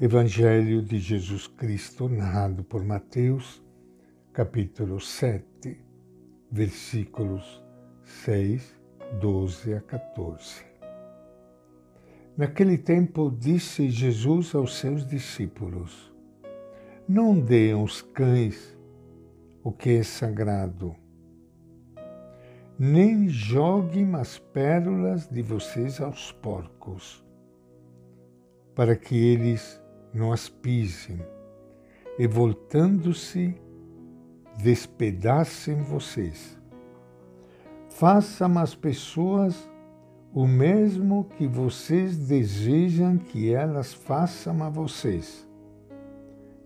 Evangelho de Jesus Cristo, narrado por Mateus, capítulo 7, versículos 6, 12 a 14. Naquele tempo disse Jesus aos seus discípulos: Não deem aos cães o que é sagrado, nem joguem as pérolas de vocês aos porcos, para que eles não as pisem e, voltando-se, despedacem vocês. Façam às pessoas o mesmo que vocês desejam que elas façam a vocês.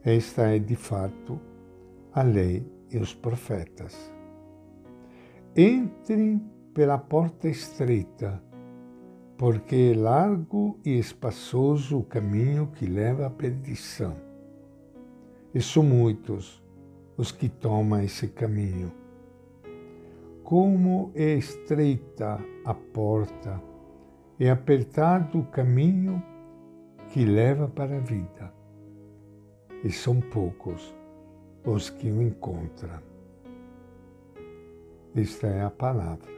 Esta é, de fato, a lei e os profetas. Entrem pela porta estreita, porque é largo e espaçoso o caminho que leva à perdição. E são muitos os que tomam esse caminho. Como é estreita a porta e apertado o caminho que leva para a vida, e são poucos os que o encontram. Esta é a palavra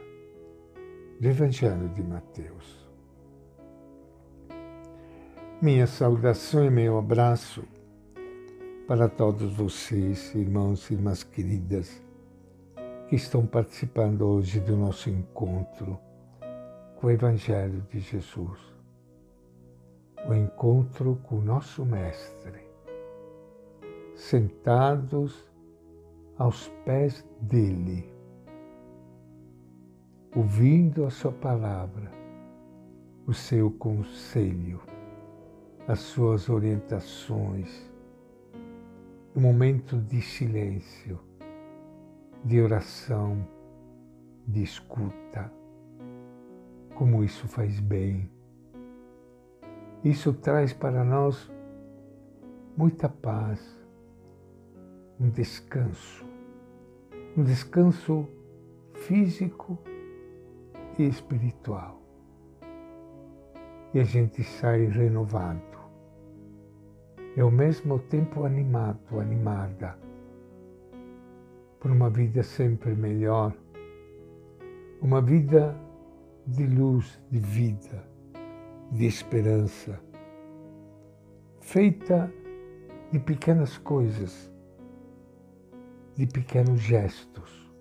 do Evangelho de Mateus. Minha saudação e meu abraço para todos vocês, irmãos e irmãs queridas, que estão participando hoje do nosso encontro com o Evangelho de Jesus. O encontro com o nosso Mestre sentados aos pés dele, ouvindo a sua palavra, o seu conselho, as suas orientações, um momento de silêncio, de oração, de escuta. Como isso faz bem. Isso traz para nós muita paz, um descanso, um descanso físico e espiritual. E a gente sai renovado. E ao mesmo tempo animado, animada, por uma vida sempre melhor, uma vida de luz, de vida, de esperança, feita de pequenas coisas de pequenos gestos,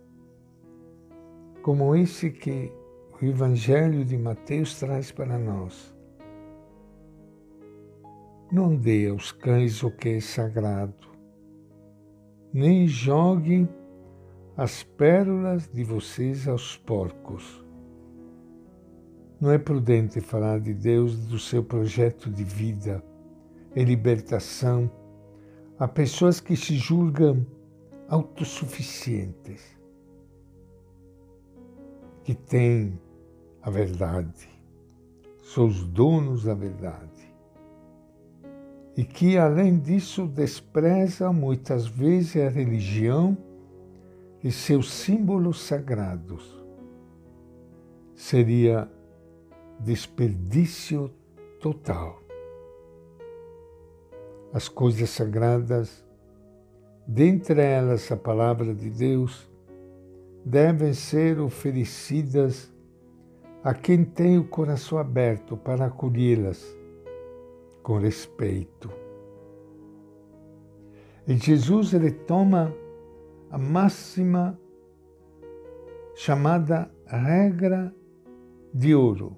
como esse que o Evangelho de Mateus traz para nós. Não dê aos cães o que é sagrado, nem joguem as pérolas de vocês aos porcos. Não é prudente falar de Deus, do seu projeto de vida e libertação a pessoas que se julgam autossuficientes, que têm a verdade, são os donos da verdade, e que, além disso, desprezam muitas vezes a religião e seus símbolos sagrados. Seria desperdício total. As coisas sagradas dentre elas a palavra de Deus, devem ser oferecidas a quem tem o coração aberto para acolhê-las com respeito. E Jesus ele toma a máxima chamada regra de ouro.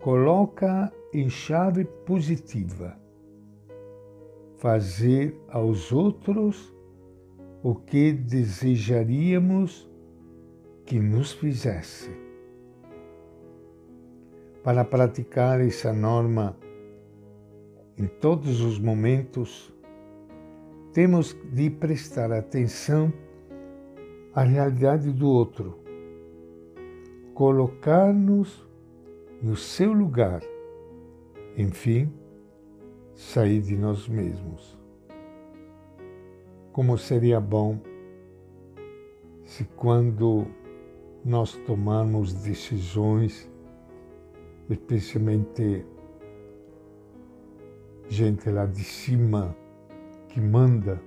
Coloca em chave positiva fazer aos outros o que desejaríamos que nos fizesse. Para praticar essa norma em todos os momentos, temos de prestar atenção à realidade do outro, colocar-nos no seu lugar, enfim, sair de nós mesmos. Como seria bom se quando nós tomarmos decisões, especialmente gente lá de cima que manda,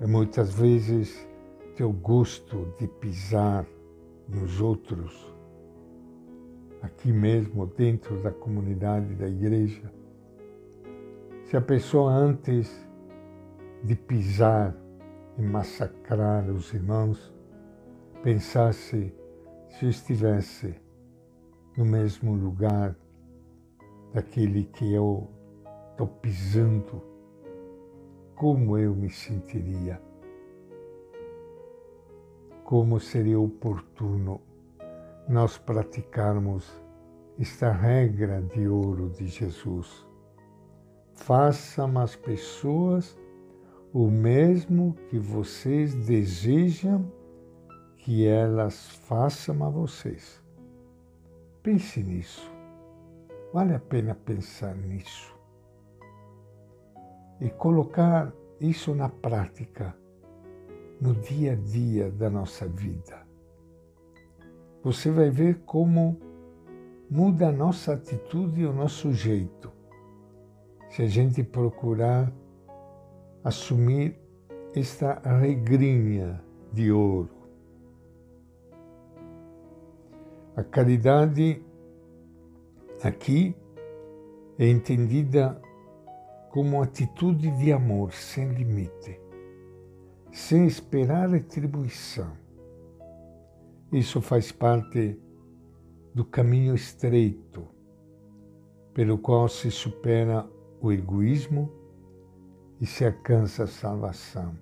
e muitas vezes teu gosto de pisar nos outros, aqui mesmo dentro da comunidade da igreja. Se a pessoa antes de pisar e massacrar os irmãos, pensasse se estivesse no mesmo lugar daquele que eu estou pisando, como eu me sentiria? Como seria oportuno nós praticarmos esta regra de ouro de Jesus? Façam as pessoas o mesmo que vocês desejam que elas façam a vocês. Pense nisso. Vale a pena pensar nisso. E colocar isso na prática, no dia a dia da nossa vida. Você vai ver como muda a nossa atitude e o nosso jeito. Se a gente procurar assumir esta regrinha de ouro. A caridade aqui é entendida como atitude de amor sem limite, sem esperar retribuição. Isso faz parte do caminho estreito pelo qual se supera o egoísmo e se alcança a salvação.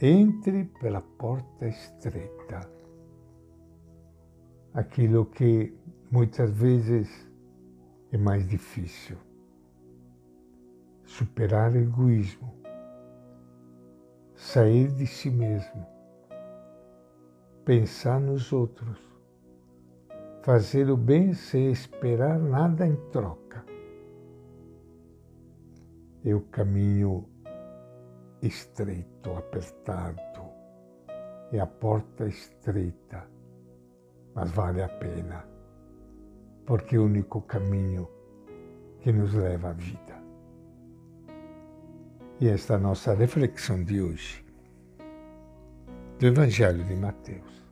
Entre pela porta estreita. Aquilo que muitas vezes é mais difícil. Superar o egoísmo, sair de si mesmo, pensar nos outros, fazer o bem sem esperar nada em troca. É o caminho estreito, apertado, é a porta estreita, mas vale a pena porque é o único caminho que nos leva à vida. E esta é a nossa reflexão de hoje do Evangelho de Mateus.